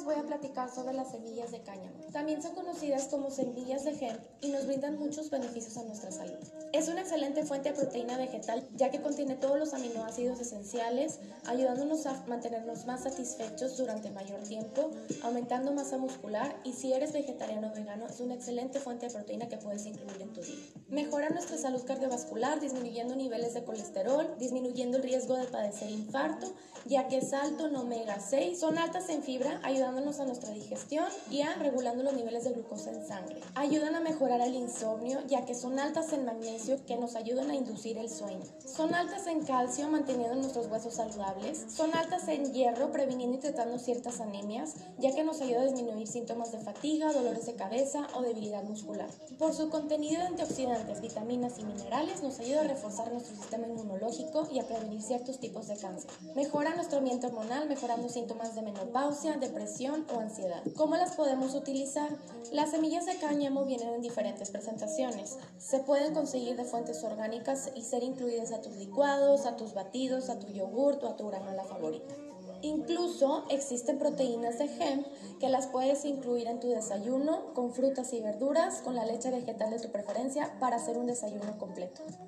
les voy a platicar sobre las semillas de cáñamo. También son conocidas como semillas de hemp y nos brindan muchos beneficios a nuestra salud. Es una excelente fuente de proteína vegetal ya que contiene todos los aminoácidos esenciales, ayudándonos a mantenernos más satisfechos durante mayor tiempo, aumentando masa muscular y si eres vegetariano o vegano es una excelente fuente de proteína que puedes incluir en tu día. Mejora nuestra salud cardiovascular disminuyendo niveles de colesterol, disminuyendo el riesgo de padecer infarto, ya que es alto en omega 6, son altas en fibra, ayudándonos a nuestra digestión y a regulando los niveles de glucosa en sangre. Ayudan a mejorar el insomnio, ya que son altas en magnesio que nos ayudan a inducir el sueño. Son altas en calcio, manteniendo nuestros huesos saludables. Son altas en hierro, previniendo y tratando ciertas anemias, ya que nos ayuda a disminuir síntomas de fatiga, dolores de cabeza o debilidad muscular. Por su contenido de antioxidantes, vitaminas y minerales, nos ayuda a reforzar nuestro sistema inmunológico y a prevenir ciertos tipos de cáncer. Mejora nuestro ambiente hormonal, mejorando síntomas de menopausia, o ansiedad. ¿Cómo las podemos utilizar? Las semillas de cáñamo vienen en diferentes presentaciones. Se pueden conseguir de fuentes orgánicas y ser incluidas a tus licuados, a tus batidos, a tu yogurt o a tu granola favorita. Incluso existen proteínas de hemp que las puedes incluir en tu desayuno con frutas y verduras, con la leche vegetal de tu preferencia para hacer un desayuno completo.